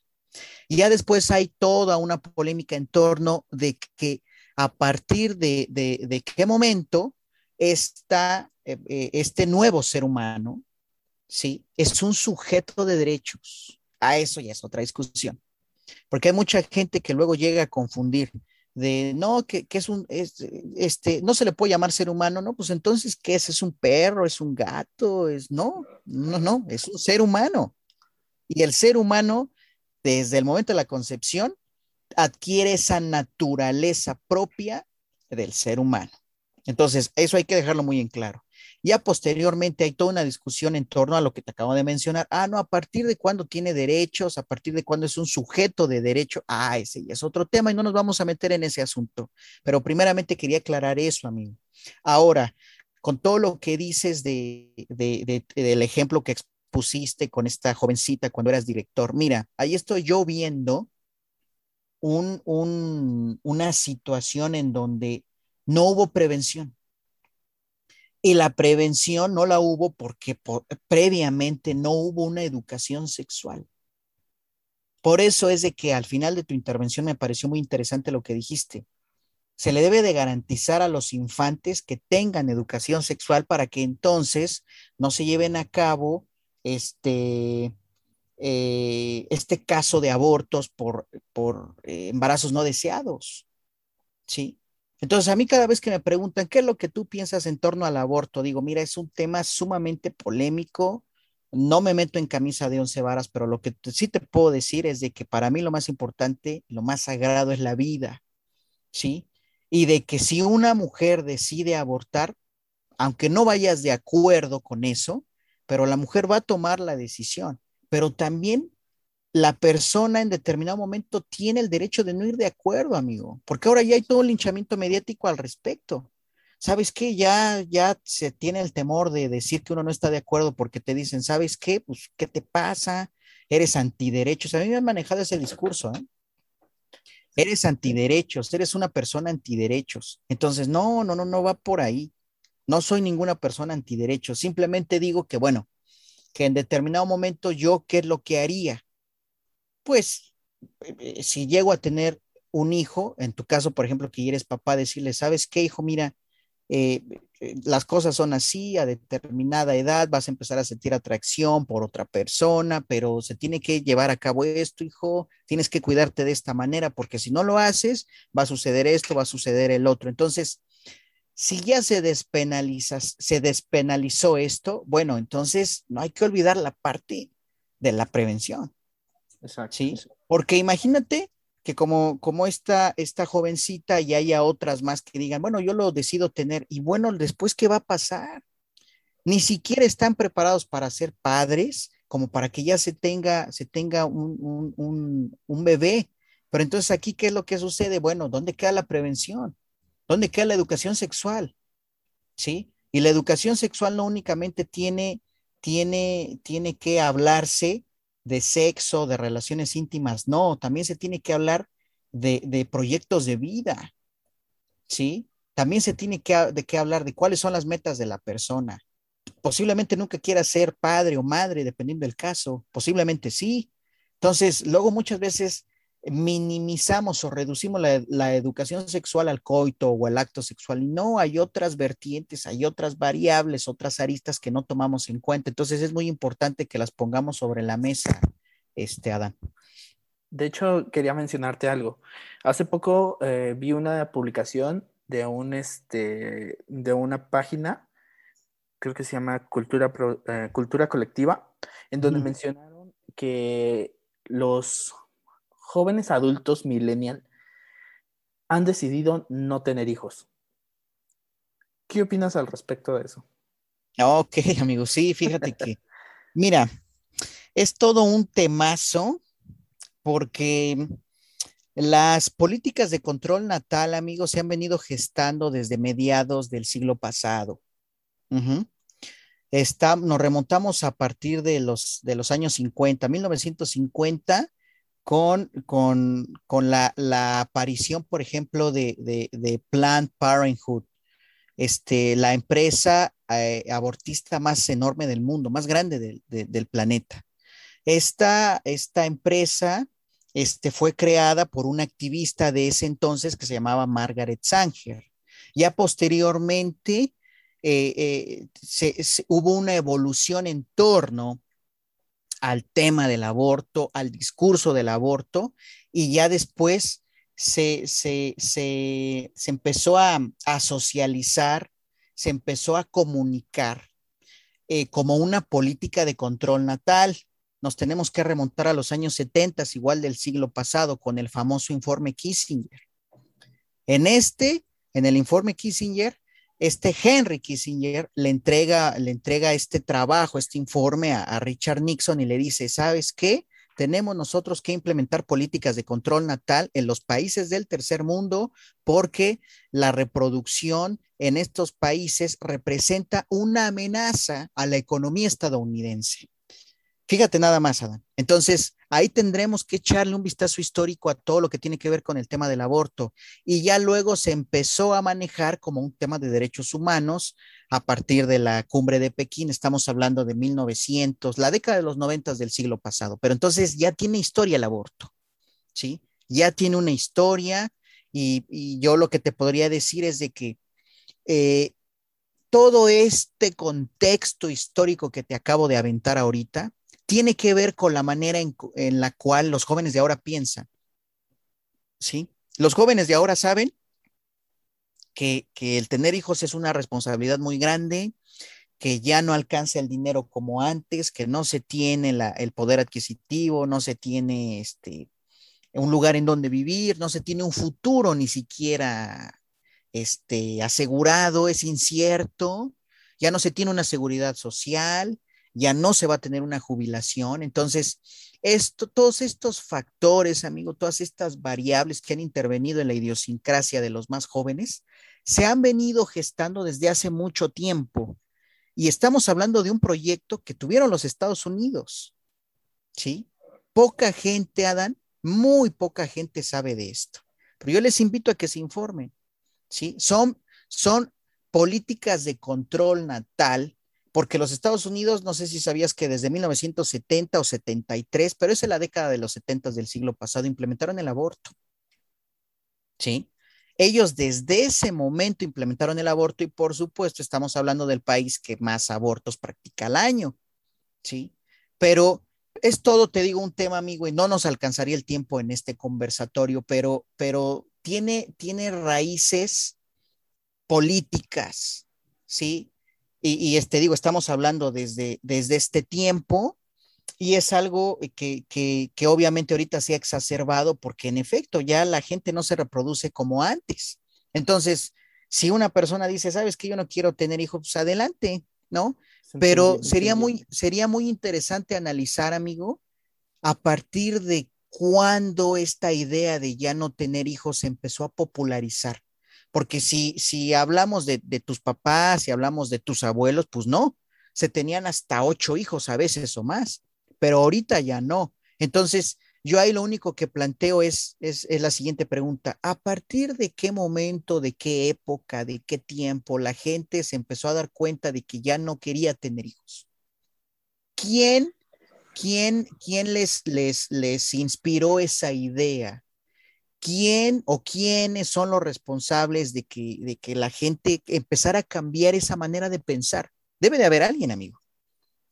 Y ya después hay toda una polémica en torno de que a partir de, de, qué momento está eh, eh, este nuevo ser humano, ¿sí? Es un sujeto de derechos. A eso ya es otra discusión. Porque hay mucha gente que luego llega a confundir de no, que, es un, este, no se le puede llamar ser humano, ¿no? Pues entonces, ¿qué es? ¿Es un perro? ¿Es un gato? Es, no, no, no, es un ser humano. Y el ser humano, desde el momento de la concepción, adquiere esa naturaleza propia del ser humano. Entonces, eso hay que dejarlo muy en claro. Ya posteriormente hay toda una discusión en torno a lo que te acabo de mencionar. Ah, no, a partir de cuándo tiene derechos, a partir de cuándo es un sujeto de derecho. Ah, ese ya es otro tema y no nos vamos a meter en ese asunto. Pero primeramente quería aclarar eso, amigo. Ahora, con todo lo que dices de, del ejemplo que expusiste con esta jovencita cuando eras director, mira, ahí estoy yo viendo un, una situación en donde no hubo prevención y la prevención no la hubo porque previamente no hubo una educación sexual. Por eso es de que al final de tu intervención me pareció muy interesante lo que dijiste. Se le debe de garantizar a los infantes que tengan educación sexual para que entonces no se lleven a cabo este, eh, este caso de abortos por, por eh, embarazos no deseados. ¿Sí? Entonces, a mí cada vez que me preguntan qué es lo que tú piensas en torno al aborto, digo, mira, es un tema sumamente polémico. No me meto en camisa de once varas, pero lo que sí te puedo decir es de que para mí lo más importante, lo más sagrado es la vida, ¿sí? Y de que si una mujer decide abortar, aunque no vayas de acuerdo con eso, pero la mujer va a tomar la decisión, pero también la persona en determinado momento tiene el derecho de no ir de acuerdo, amigo, porque ahora ya hay todo un linchamiento mediático al respecto. ¿Sabes qué? Ya, ya se tiene el temor de decir que uno no está de acuerdo porque te dicen, ¿sabes qué? Pues, ¿qué te pasa? Eres antiderechos. A mí me han manejado ese discurso, ¿eh? Eres antiderechos, eres una persona antiderechos. Entonces, no, no, no, no va por ahí. No soy ninguna persona antiderechos. Simplemente digo que, bueno, que en determinado momento yo, ¿qué es lo que haría? pues eh, si llego a tener un hijo, en tu caso, por ejemplo, que eres papá, decirle, ¿sabes qué, hijo? Mira, eh, eh, las cosas son así, a determinada edad vas a empezar a sentir atracción por otra persona, pero se tiene que llevar a cabo esto, hijo, tienes que cuidarte de esta manera, porque si no lo haces, va a suceder esto, va a suceder el otro. Entonces, si ya se despenaliza, se despenalizó esto, bueno, entonces no hay que olvidar la parte de la prevención. Exacto. ¿sí? Porque imagínate que como, como esta, esta jovencita y haya otras más que digan, bueno, yo lo decido tener y bueno, después, ¿qué va a pasar? Ni siquiera están preparados para ser padres como para que ya se tenga, se tenga un, un bebé. Pero entonces aquí, ¿qué es lo que sucede? Bueno, ¿dónde queda la prevención? ¿Dónde queda la educación sexual? ¿Sí? Y la educación sexual no únicamente tiene, tiene, tiene que hablarse de sexo, de relaciones íntimas, no, también se tiene que hablar de, proyectos de vida, ¿sí? También se tiene que, de qué hablar de cuáles son las metas de la persona. Posiblemente nunca quiera ser padre o madre, dependiendo del caso, posiblemente sí. Entonces, luego muchas veces minimizamos o reducimos la, educación sexual al coito o al acto sexual y no, hay otras vertientes, hay otras variables, otras aristas que no tomamos en cuenta. Entonces es muy importante que las pongamos sobre la mesa, este Adán. De hecho, quería mencionarte algo. Hace poco eh, vi una publicación de un este de una página, creo que se llama Cultura, eh, Cultura Colectiva, en donde mencionaron que los jóvenes adultos millennial han decidido no tener hijos. ¿Qué opinas al respecto de eso? Ok, amigo, sí, fíjate que, mira, es todo un temazo porque las políticas de control natal, amigos, se han venido gestando desde mediados del siglo pasado. Está, nos remontamos a partir de los, de los años 50, 1950 con, la, aparición, por ejemplo, de, de, Planned Parenthood, este, la empresa eh, abortista más enorme del mundo, más grande del planeta. Esta, esta empresa este, fue creada por una activista de ese entonces que se llamaba Margaret Sanger. Ya posteriormente eh, eh, hubo una evolución en torno al tema del aborto, al discurso del aborto, y ya después se, se, se, se empezó a, socializar, se empezó a comunicar eh, como una política de control natal. Nos tenemos que remontar a los años 70, igual del siglo pasado, con el famoso informe Kissinger. En este, en el informe Kissinger, este Henry Kissinger le entrega, le entrega este trabajo, este informe a, a Richard Nixon y le dice, ¿sabes qué? tenemos nosotros que implementar políticas de control natal en los países del tercer mundo porque la reproducción en estos países representa una amenaza a la economía estadounidense. Fíjate nada más, Adán. Entonces, ahí tendremos que echarle un vistazo histórico a todo lo que tiene que ver con el tema del aborto. Y ya luego se empezó a manejar como un tema de derechos humanos a partir de la cumbre de Pekín. Estamos hablando de 1900, la década de los 90 del siglo pasado. Pero entonces ya tiene historia el aborto, ¿sí? Ya tiene una historia y, yo lo que te podría decir es de que eh, todo este contexto histórico que te acabo de aventar ahorita, tiene que ver con la manera en, la cual los jóvenes de ahora piensan. ¿Sí? Los jóvenes de ahora saben que, el tener hijos es una responsabilidad muy grande, que ya no alcanza el dinero como antes, que no se tiene el poder adquisitivo, no se tiene este, un lugar en donde vivir, no se tiene un futuro ni siquiera este, asegurado, es incierto, ya no se tiene una seguridad social, ya no se va a tener una jubilación. Entonces, esto, todos estos factores, amigo, todas estas variables que han intervenido en la idiosincrasia de los más jóvenes, se han venido gestando desde hace mucho tiempo. Y estamos hablando de un proyecto que tuvieron los Estados Unidos. ¿Sí? Poca gente, Adán, muy poca gente sabe de esto. Pero yo les invito a que se informen. ¿Sí? Son, son políticas de control natal porque los Estados Unidos, no sé si sabías que desde 1970 o 73, pero es la década de los 70 del siglo pasado, implementaron el aborto. ¿Sí? Ellos desde ese momento implementaron el aborto y por supuesto estamos hablando del país que más abortos practica al año. ¿Sí? Pero es todo, te digo, un tema, amigo, y no nos alcanzaría el tiempo en este conversatorio, pero, pero tiene, tiene raíces políticas, ¿sí? Y, este, digo, estamos hablando desde, desde este tiempo y es algo que, que, que, obviamente ahorita se ha exacerbado porque en efecto ya la gente no se reproduce como antes. Entonces, si una persona dice, sabes que yo no quiero tener hijos, pues adelante, ¿no? Pero sería muy, sería muy interesante analizar, amigo, a partir de cuándo esta idea de ya no tener hijos se empezó a popularizar. Porque si, si hablamos de, tus papás, si hablamos de tus abuelos, pues no, se tenían hasta ocho hijos a veces o más, pero ahorita ya no. Entonces, yo ahí lo único que planteo es, es, es, la siguiente pregunta. ¿A partir de qué momento, de qué época, de qué tiempo la gente se empezó a dar cuenta de que ya no quería tener hijos? ¿Quién, quién, quién les, les, les inspiró esa idea? Quién o quiénes son los responsables de que, de que la gente empezara a cambiar esa manera de pensar. Debe de haber alguien, amigo.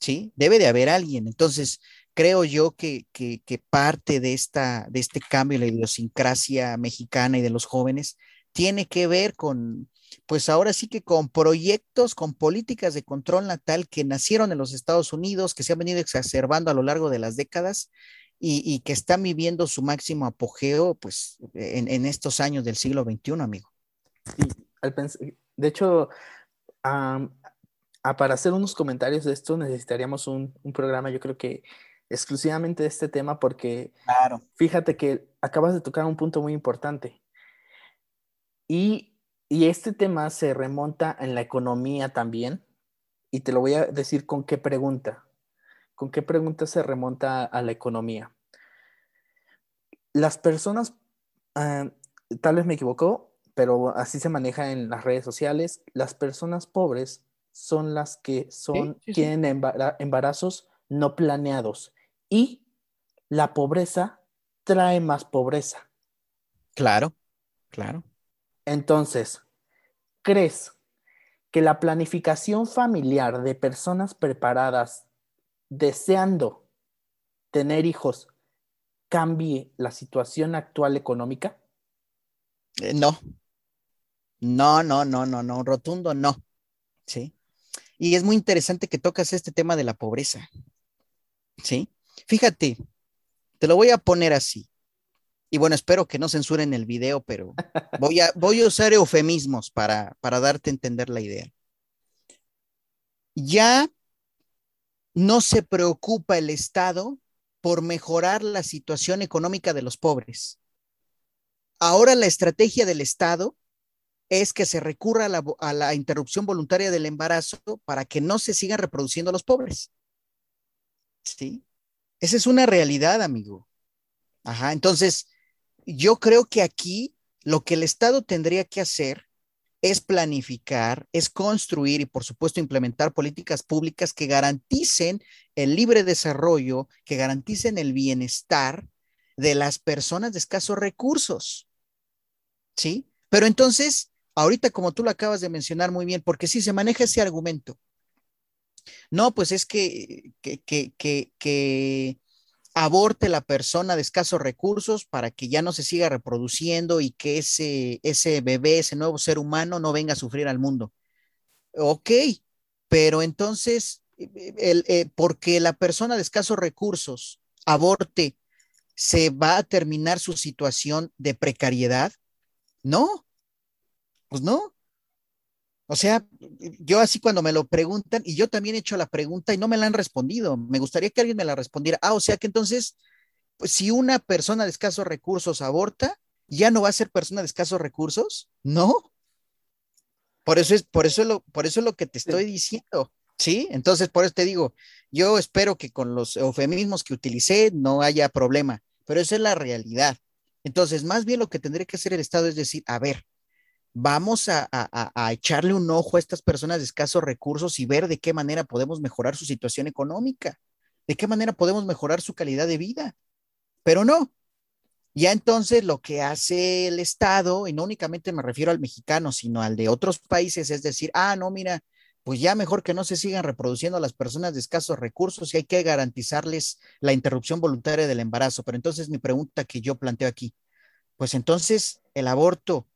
¿Sí? Debe de haber alguien. Entonces, creo yo que, que, que parte de, esta, de este cambio en la idiosincrasia mexicana y de los jóvenes tiene que ver con, pues ahora sí que con proyectos, con políticas de control natal que nacieron en los Estados Unidos, que se han venido exacerbando a lo largo de las décadas y, que están viviendo su máximo apogeo pues en, estos años del siglo XXI, amigo. de hecho, para hacer unos comentarios de esto necesitaríamos un, programa, yo creo que exclusivamente de este tema, porque claro. fíjate que acabas de tocar un punto muy importante. Y, y este tema se remonta en la economía también, y te lo voy a decir con qué pregunta. ¿Con qué pregunta se remonta a la economía? Las personas, ah, tal vez me equivoco, pero así se maneja en las redes sociales, las personas pobres son las que son, tienen embarazos no planeados y la pobreza trae más pobreza. Claro, claro. Entonces, ¿crees que la planificación familiar de personas preparadas deseando tener hijos cambie la situación actual económica? Eh, no. No, no, no, no, no, rotundo no. Sí. Y es muy interesante que tocas este tema de la pobreza. ¿Sí? Fíjate, te lo voy a poner así. Y bueno, espero que no censuren el video, pero voy a, voy a usar eufemismos para, para darte a entender la idea. Ya no se preocupa el Estado por mejorar la situación económica de los pobres. Ahora la estrategia del Estado es que se recurra a la, interrupción voluntaria del embarazo para que no se sigan reproduciendo los pobres. ¿Sí? Esa es una realidad, amigo. Ajá, entonces, yo creo que aquí lo que el Estado tendría que hacer es planificar, es construir y, por supuesto, implementar políticas públicas que garanticen el libre desarrollo, que garanticen el bienestar de las personas de escasos recursos. ¿Sí? Pero entonces, ahorita como tú lo acabas de mencionar muy bien, porque si se maneja ese argumento, no, pues es que, que, que, aborte la persona de escasos recursos para que ya no se siga reproduciendo y que ese, ese bebé, ese nuevo ser humano no venga a sufrir al mundo. Ok, pero entonces, el, eh, porque la persona de escasos recursos aborte, ¿se va a terminar su situación de precariedad? No, pues no. O sea, yo así cuando me lo preguntan, y yo también he hecho la pregunta y no me la han respondido, me gustaría que alguien me la respondiera. Ah, o sea que entonces, pues si una persona de escasos recursos aborta, ¿ya no va a ser persona de escasos recursos? No. Por eso es, por eso lo, por eso es lo que te estoy diciendo. Sí, entonces por eso te digo, yo espero que con los eufemismos que utilicé no haya problema, pero esa es la realidad. Entonces, más bien lo que tendría que hacer el Estado es decir, a ver, vamos a, echarle un ojo a estas personas de escasos recursos y ver de qué manera podemos mejorar su situación económica, de qué manera podemos mejorar su calidad de vida. Pero no. Ya entonces lo que hace el Estado, y no únicamente me refiero al mexicano, sino al de otros países, es decir, ah, no, mira, pues ya mejor que no se sigan reproduciendo a las personas de escasos recursos y hay que garantizarles la interrupción voluntaria del embarazo. Pero entonces mi pregunta que yo planteo aquí, pues entonces el aborto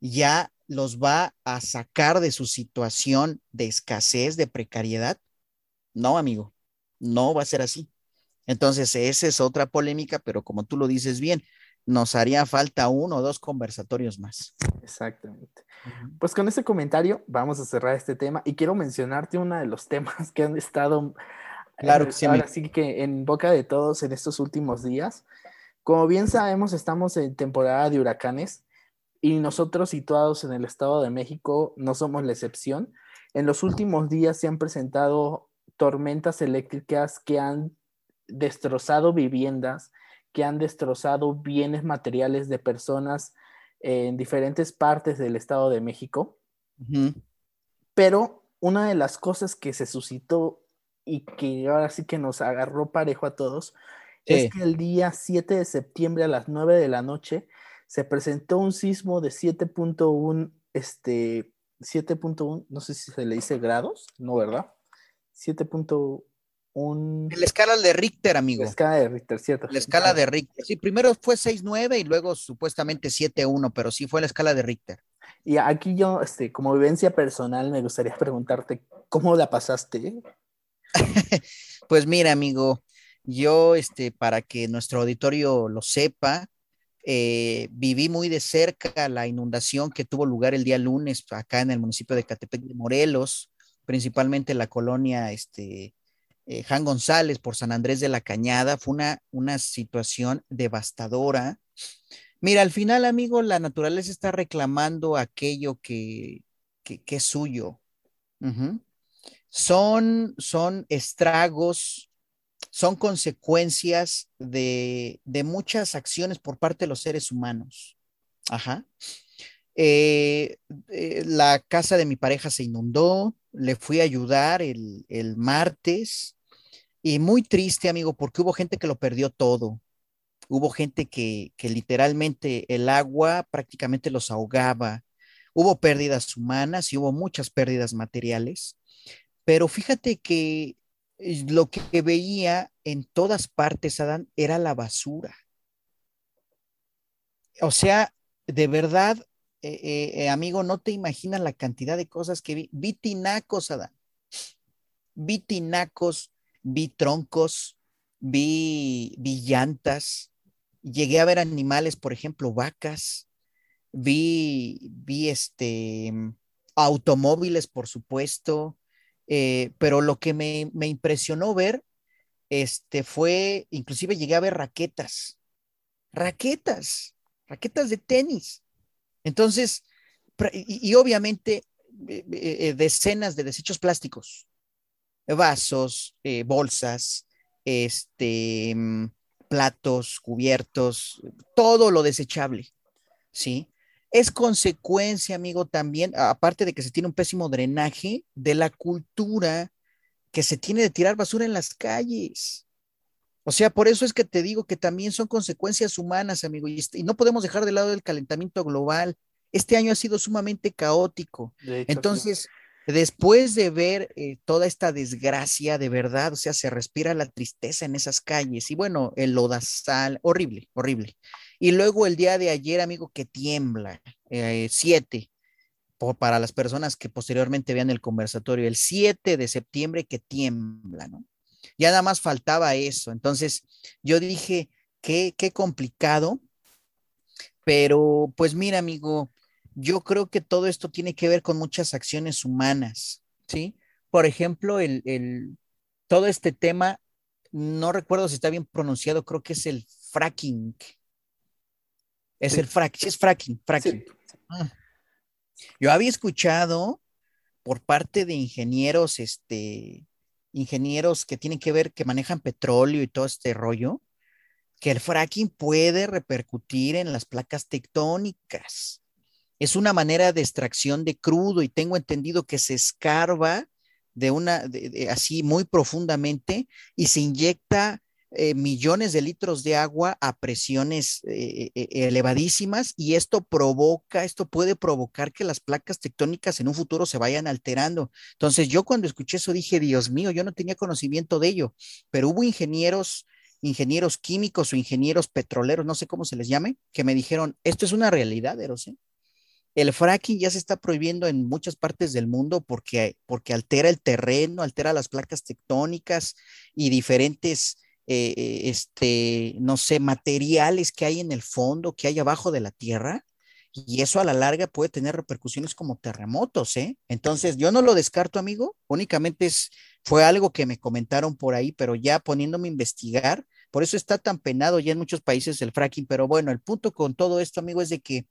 ya los va a sacar de su situación de escasez, de precariedad? No, amigo, no va a ser así. Entonces, esa es otra polémica, pero como tú lo dices bien, nos haría falta uno o dos conversatorios más. Exactamente. Pues con ese comentario vamos a cerrar este tema y quiero mencionarte uno de los temas que han estado claro que sí, ahora sí que en boca de todos en estos últimos días. Como bien sabemos, estamos en temporada de huracanes y nosotros situados en el Estado de México no somos la excepción. En los últimos días se han presentado tormentas eléctricas que han destrozado viviendas, que han destrozado bienes materiales de personas en diferentes partes del Estado de México. Pero una de las cosas que se suscitó y que ahora sí que nos agarró parejo a todos es que el día 7 de septiembre a las 9 de la noche se presentó un sismo de 7.1, este, 7.1, no sé si se le dice grados, no, ¿verdad? 7.1. La escala de Richter, amigo. La escala de Richter, cierto. La escala de Richter. Sí, primero fue 6.9 y luego supuestamente 7.1, pero sí fue la escala de Richter. Y aquí yo, este, como vivencia personal, me gustaría preguntarte, ¿cómo la pasaste? pues mira, amigo, yo, este, para que nuestro auditorio lo sepa, eh, viví muy de cerca la inundación que tuvo lugar el día lunes acá en el municipio de Catepec de Morelos, principalmente la colonia este, eh, Jan González por San Andrés de la Cañada. Fue una, una situación devastadora. Mira, al final, amigo, la naturaleza está reclamando aquello que, que, es suyo. son, son estragos son consecuencias de, muchas acciones por parte de los seres humanos. Ajá. Eh, eh, la casa de mi pareja se inundó, le fui a ayudar el, martes y muy triste, amigo, porque hubo gente que lo perdió todo. Hubo gente que, que literalmente el agua prácticamente los ahogaba. Hubo pérdidas humanas y hubo muchas pérdidas materiales. Pero fíjate que lo que veía en todas partes, Adán, era la basura. O sea, de verdad, eh, eh, amigo, no te imaginas la cantidad de cosas que vi. Vi tinacos, Adán. Vi tinacos, vi troncos, vi, vi llantas. Llegué a ver animales, por ejemplo, vacas. Vi, vi este, automóviles, por supuesto. Eh, pero lo que me, me impresionó ver este, fue, inclusive llegué a ver raquetas, raquetas, raquetas de tenis. Entonces, y, obviamente eh, eh, decenas de desechos plásticos, vasos, bolsas, este, mm, platos, cubiertos, todo lo desechable, ¿sí? Es consecuencia, amigo, también, aparte de que se tiene un pésimo drenaje, de la cultura que se tiene de tirar basura en las calles. O sea, por eso es que te digo que también son consecuencias humanas, amigo, y, no podemos dejar de lado el calentamiento global. Este año ha sido sumamente caótico. Entonces, después de ver eh, toda esta desgracia, de verdad, o sea, se respira la tristeza en esas calles y bueno, el lodazal, horrible, horrible. Y luego el día de ayer, amigo, que tiembla, eh, siete, para las personas que posteriormente vean el conversatorio, el 7 de septiembre que tiembla, ¿no? Ya nada más faltaba eso. Entonces, yo dije, qué, qué complicado, pero pues mira, amigo, yo creo que todo esto tiene que ver con muchas acciones humanas, ¿sí? Por ejemplo, el, el todo este tema, no recuerdo si está bien pronunciado, creo que es el fracking. Es el fracking, es fracking, fracking. Ah. Yo había escuchado por parte de ingenieros, este, ingenieros que tienen que ver, que manejan petróleo y todo este rollo, que el fracking puede repercutir en las placas tectónicas. Es una manera de extracción de crudo y tengo entendido que se escarba de una, así muy profundamente y se inyecta eh, millones de litros de agua a presiones eh, eh, elevadísimas y esto provoca, esto puede provocar que las placas tectónicas en un futuro se vayan alterando. Entonces yo cuando escuché eso dije, Dios mío, yo no tenía conocimiento de ello, pero hubo ingenieros ingenieros químicos o ingenieros petroleros, no sé cómo se les llame, que me dijeron, esto es una realidad, Eros. El fracking ya se está prohibiendo en muchas partes del mundo porque, porque altera el terreno, altera las placas tectónicas y diferentes eh, eh, este, no sé, materiales que hay en el fondo, que hay abajo de la tierra, y eso a la larga puede tener repercusiones como terremotos, ¿eh? Entonces, yo no lo descarto, amigo, únicamente es, fue algo que me comentaron por ahí, pero ya poniéndome a investigar, por eso está tan penado ya en muchos países el fracking, pero bueno, el punto con todo esto, amigo, es de que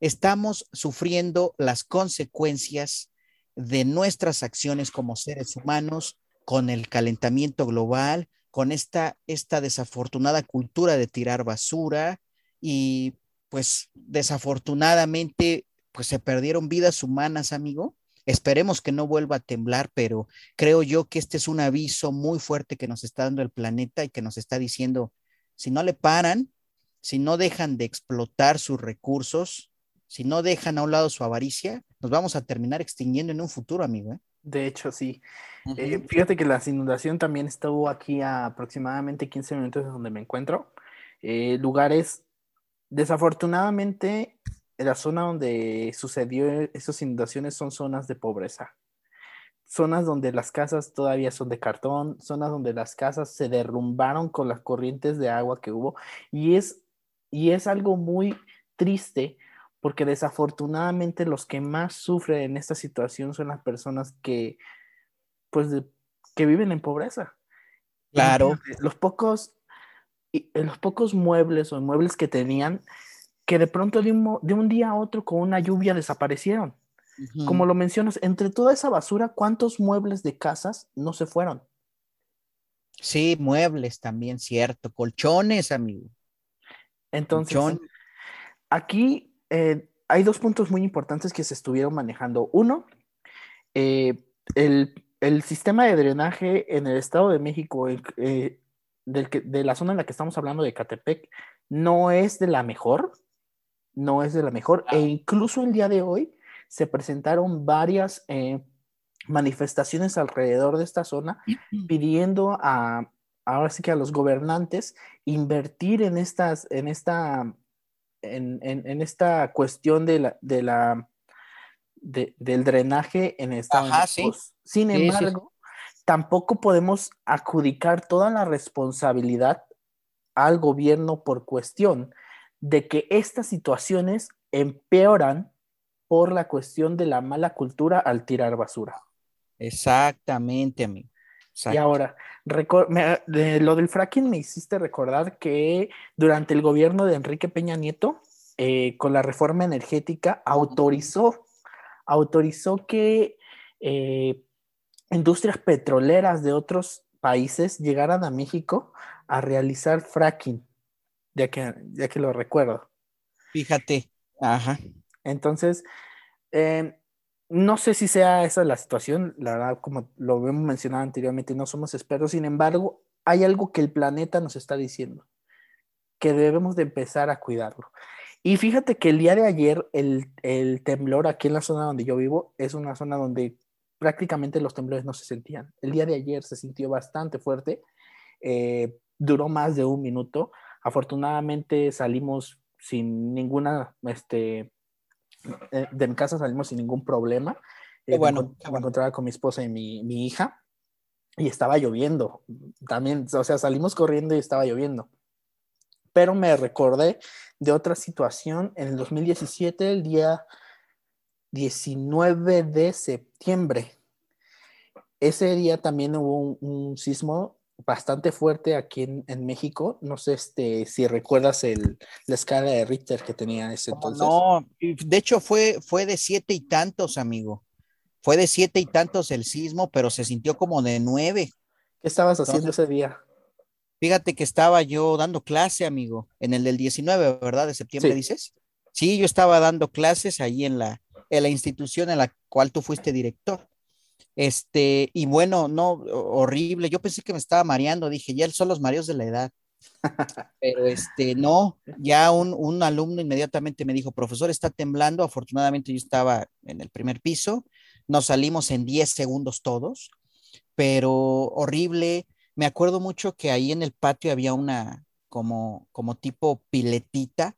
estamos sufriendo las consecuencias de nuestras acciones como seres humanos con el calentamiento global, con esta, esta desafortunada cultura de tirar basura y pues desafortunadamente pues se perdieron vidas humanas, amigo. Esperemos que no vuelva a temblar, pero creo yo que este es un aviso muy fuerte que nos está dando el planeta y que nos está diciendo, si no le paran, si no dejan de explotar sus recursos, si no dejan a un lado su avaricia, nos vamos a terminar extinguiendo en un futuro, amigo. ¿eh? De hecho, sí. Eh, fíjate que la inundación también estuvo aquí a aproximadamente 15 minutos de donde me encuentro. Eh, lugares, desafortunadamente, la zona donde sucedió esas inundaciones son zonas de pobreza. Zonas donde las casas todavía son de cartón, zonas donde las casas se derrumbaron con las corrientes de agua que hubo. Y es, y es algo muy triste porque desafortunadamente los que más sufren en esta situación son las personas que, pues, que viven en pobreza. Claro. Los pocos, los pocos muebles o muebles que tenían, que de pronto de un, de un día a otro con una lluvia desaparecieron. Como lo mencionas, entre toda esa basura, ¿cuántos muebles de casas no se fueron? Sí, muebles también, cierto. Colchones, amigo. Entonces, aquí eh, hay dos puntos muy importantes que se estuvieron manejando. Uno, eh, el, sistema de drenaje en el Estado de México, eh, de la zona en la que estamos hablando de Catepec, no es de la mejor, no es de la mejor, e incluso el día de hoy se presentaron varias manifestaciones alrededor de esta zona pidiendo a, ahora sí que a los gobernantes invertir en estas, en esta en, esta cuestión de la, de la del drenaje en Estados Unidos. Sin embargo, tampoco podemos adjudicar toda la responsabilidad al gobierno por cuestión de que estas situaciones empeoran por la cuestión de la mala cultura al tirar basura. Exactamente, amigo. Y ahora, lo del fracking me hiciste recordar que durante el gobierno de Enrique Peña Nieto, eh, con la reforma energética, autorizó, autorizó que eh, industrias petroleras de otros países llegaran a México a realizar fracking, ya que, ya que lo recuerdo. Fíjate, ajá. Entonces, eh, no sé si sea esa la situación, la verdad, como lo hemos mencionado anteriormente, no somos expertos, sin embargo, hay algo que el planeta nos está diciendo, que debemos de empezar a cuidarlo. Y fíjate que el día de ayer, el, temblor aquí en la zona donde yo vivo es una zona donde prácticamente los temblores no se sentían. El día de ayer se sintió bastante fuerte, eh, duró más de un minuto. Afortunadamente salimos sin ninguna este, eh, de mi casa salimos sin ningún problema. Eh, bueno, me, encontraba con mi esposa y mi, mi, hija y estaba lloviendo. También, o sea, salimos corriendo y estaba lloviendo. Pero me recordé de otra situación en el 2017, el día 19 de septiembre. Ese día también hubo un, un sismo bastante fuerte aquí en, México. No sé este, si recuerdas el, la escala de Richter que tenía ese entonces. No, de hecho fue, fue de siete y tantos, amigo. Fue de siete y tantos el sismo, pero se sintió como de nueve. ¿Qué estabas haciendo ese día? Fíjate que estaba yo dando clase, amigo, en el del 19, ¿verdad? De septiembre, dices. Sí, yo estaba dando clases ahí en la, en la institución en la cual tú fuiste director. Este, y bueno, no, horrible. Yo pensé que me estaba mareando, dije, ya son los mareos de la edad. Pero este, no, ya un, un, alumno inmediatamente me dijo, profesor, está temblando. Afortunadamente yo estaba en el primer piso, nos salimos en 10 segundos todos, pero horrible. Me acuerdo mucho que ahí en el patio había una como, como tipo piletita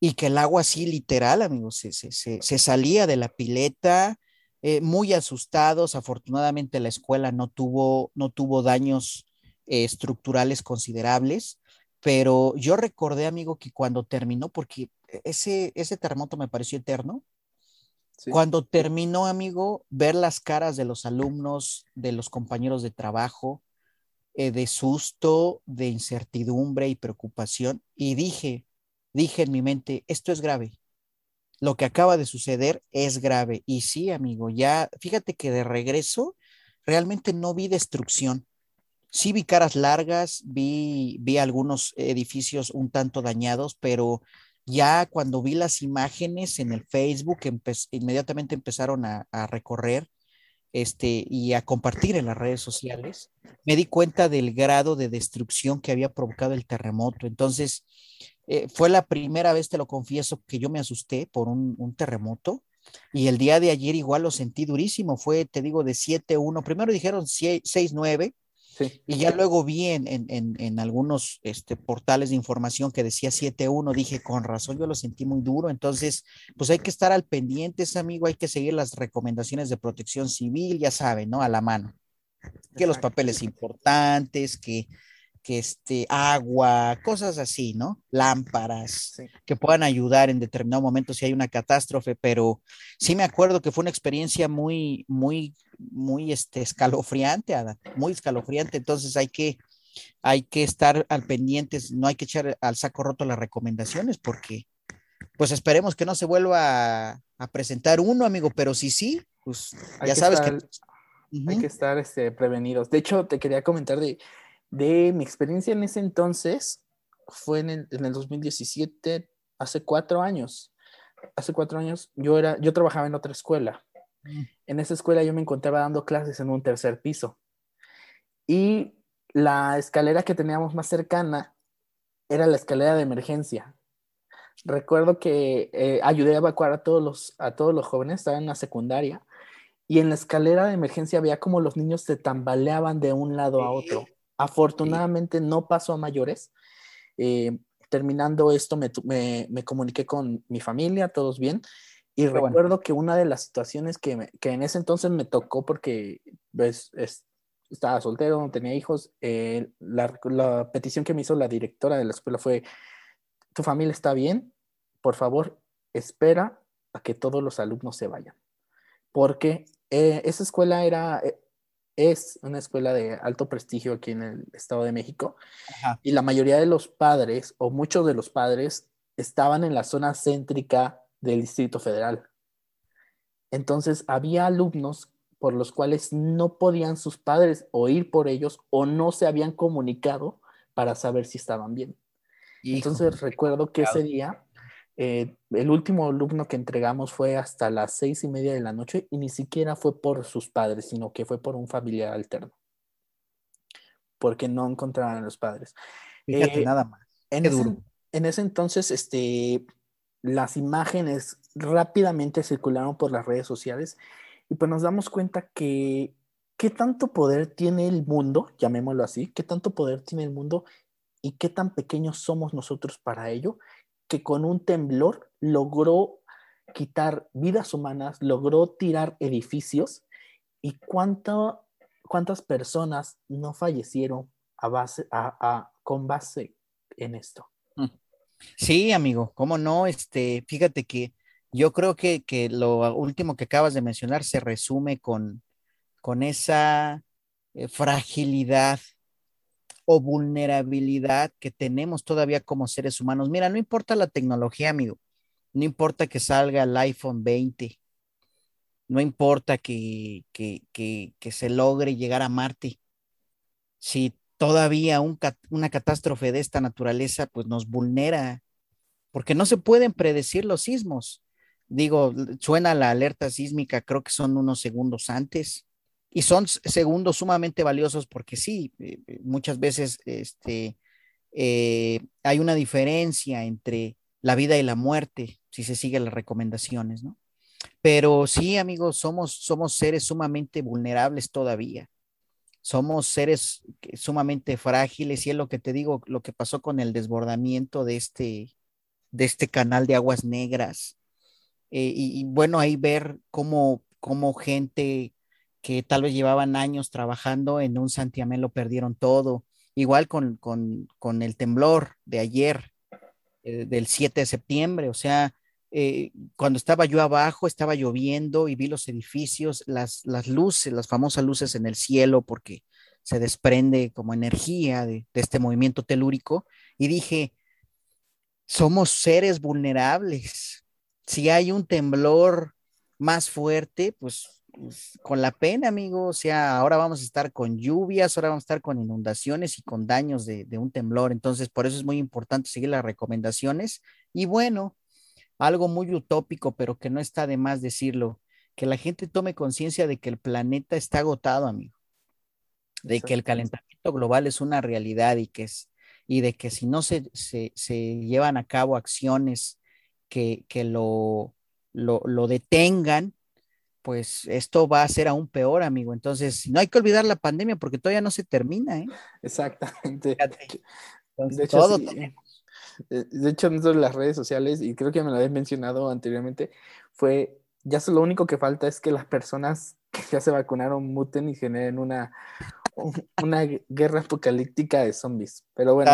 y que el agua así literal, amigos, se, se, se salía de la pileta eh, muy asustados. Afortunadamente la escuela no tuvo, no tuvo daños eh, estructurales considerables, pero yo recordé, amigo, que cuando terminó, porque ese, ese terremoto me pareció eterno, cuando terminó, amigo, ver las caras de los alumnos, de los compañeros de trabajo, eh, de susto, de incertidumbre y preocupación, y dije, dije en mi mente, esto es grave, lo que acaba de suceder es grave. Y sí, amigo, ya fíjate que de regreso realmente no vi destrucción. Sí vi caras largas, vi, vi algunos edificios un tanto dañados, pero ya cuando vi las imágenes en el Facebook, inmediatamente empezaron a, a recorrer este, y a compartir en las redes sociales, me di cuenta del grado de destrucción que había provocado el terremoto. Entonces, eh, fue la primera vez, te lo confieso, que yo me asusté por un, terremoto. Y el día de ayer igual lo sentí durísimo. Fue, te digo, de 7-1. Primero dijeron 6-9. Y ya luego vi en, en, en, algunos este, portales de información que decía 7-1. Dije, con razón, yo lo sentí muy duro. Entonces, pues hay que estar al pendiente, amigo. Hay que seguir las recomendaciones de protección civil, ya saben, ¿no? A la mano. Que los papeles importantes, que que este, agua, cosas así, ¿no? Lámparas que puedan ayudar en determinado momento si hay una catástrofe, pero sí me acuerdo que fue una experiencia muy, muy, muy este, escalofriante, muy escalofriante, entonces hay que, hay que estar al pendiente, no hay que echar al saco roto las recomendaciones porque pues esperemos que no se vuelva a, presentar uno, amigo, pero si sí, pues ya sabes que... Hay que estar este, prevenidos. De hecho, te quería comentar de, de mi experiencia en ese entonces, fue en el, en el 2017, hace cuatro años. Hace cuatro años yo, era, yo trabajaba en otra escuela. En esa escuela yo me encontraba dando clases en un tercer piso. Y la escalera que teníamos más cercana era la escalera de emergencia. Recuerdo que eh, ayudé a evacuar a todos, los, a todos los jóvenes, estaba en la secundaria, y en la escalera de emergencia había como los niños se tambaleaban de un lado a otro. Afortunadamente no pasó a mayores. Eh, terminando esto me, me, comuniqué con mi familia, todos bien, y recuerdo que una de las situaciones que, que, en ese entonces me tocó porque pues, estaba soltero, no tenía hijos, eh, la, la petición que me hizo la directora de la escuela fue, tu familia está bien, por favor, espera a que todos los alumnos se vayan. Porque eh, esa escuela era, eh, es una escuela de alto prestigio aquí en el Estado de México y la mayoría de los padres o muchos de los padres estaban en la zona céntrica del Distrito Federal. Entonces había alumnos por los cuales no podían sus padres o ir por ellos o no se habían comunicado para saber si estaban bien. Entonces recuerdo que ese día eh, el último alumno que entregamos fue hasta las seis y media de la noche y ni siquiera fue por sus padres, sino que fue por un familiar alterno. Porque no encontraban a los padres. Fíjate, eh, nada más. En ese, en ese entonces, este, las imágenes rápidamente circularon por las redes sociales y pues nos damos cuenta que qué tanto poder tiene el mundo, llamémoslo así, qué tanto poder tiene el mundo y qué tan pequeños somos nosotros para ello, que con un temblor logró quitar vidas humanas, logró tirar edificios y cuánto, cuántas personas no fallecieron a base, a, con base en esto. Mm. Sí, amigo, cómo no, este, fíjate que yo creo que, que lo último que acabas de mencionar se resume con, con esa eh, fragilidad o vulnerabilidad que tenemos todavía como seres humanos. Mira, no importa la tecnología, amigo, no importa que salga el iPhone 20, no importa que, que, que, se logre llegar a Marte, si todavía una catástrofe de esta naturaleza pues nos vulnera, porque no se pueden predecir los sismos. Digo, suena la alerta sísmica, creo que son unos segundos antes y son segundos sumamente valiosos porque sí, eh, eh, muchas veces este, eh, hay una diferencia entre la vida y la muerte si se siguen las recomendaciones, ¿no? Pero sí, amigos, somos, somos seres sumamente vulnerables todavía. Somos seres sumamente frágiles y es lo que te digo, lo que pasó con el desbordamiento de este, de este canal de aguas negras. y, y, bueno, ahí ver cómo, cómo gente que tal vez llevaban años trabajando en un santiamén lo perdieron todo. Igual con, el temblor de ayer, eh, del 7 de septiembre, o sea, eh, cuando estaba yo abajo, estaba lloviendo y vi los edificios, las, las luces, las famosas luces en el cielo, porque se desprende como energía de, este movimiento telúrico, y dije, somos seres vulnerables. Si hay un temblor más fuerte, pues, con la pena, amigo. O sea, ahora vamos a estar con lluvias, ahora vamos a estar con inundaciones y con daños de, un temblor. Entonces, por eso es muy importante seguir las recomendaciones. Y bueno, algo muy utópico, pero que no está de más decirlo, que la gente tome conciencia de que el planeta está agotado, amigo. De que el calentamiento global es una realidad y que es, y de que si no se, se, llevan a cabo acciones que, que lo, lo, lo detengan, pues esto va a ser aún peor, amigo. Entonces, no hay que olvidar la pandemia porque todavía no se termina, ¿eh? Exactamente. de hecho, todo eh, de hecho, en las redes sociales, y creo que me lo habéis mencionado anteriormente, fue, ya lo único que falta es que las personas que ya se vacunaron muten y generen una, una guerra apocalíptica de zombies. Pero bueno.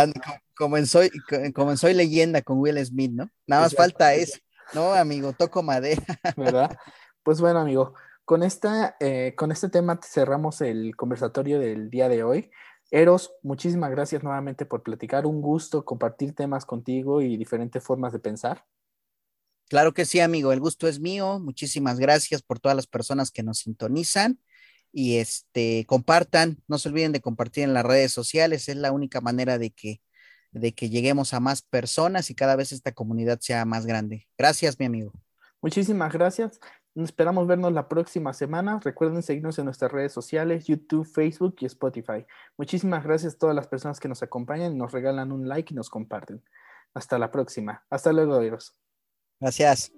Como en, soy, como en Soy Leyenda con Will Smith, ¿no? Nada más falta eso. No, amigo, toco madera. ¿Verdad? Pues bueno, amigo, con, esta, eh, con este tema cerramos el conversatorio del día de hoy. Eros, muchísimas gracias nuevamente por platicar. Un gusto compartir temas contigo y diferentes formas de pensar. Claro que sí, amigo. El gusto es mío. Muchísimas gracias por todas las personas que nos sintonizan y este compartan. No se olviden de compartir en las redes sociales. Es la única manera de que de que lleguemos a más personas y cada vez esta comunidad sea más grande. Gracias, mi amigo. Muchísimas gracias. Esperamos vernos la próxima semana. Recuerden seguirnos en nuestras redes sociales, YouTube, Facebook y Spotify. Muchísimas gracias a todas las personas que nos acompañan, nos regalan un like y nos comparten. Hasta la próxima. Hasta luego, adiós. Gracias.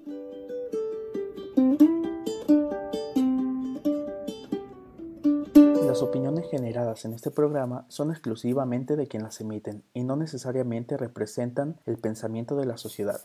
Las opiniones generadas en este programa son exclusivamente de quien las emiten y no necesariamente representan el pensamiento de la sociedad.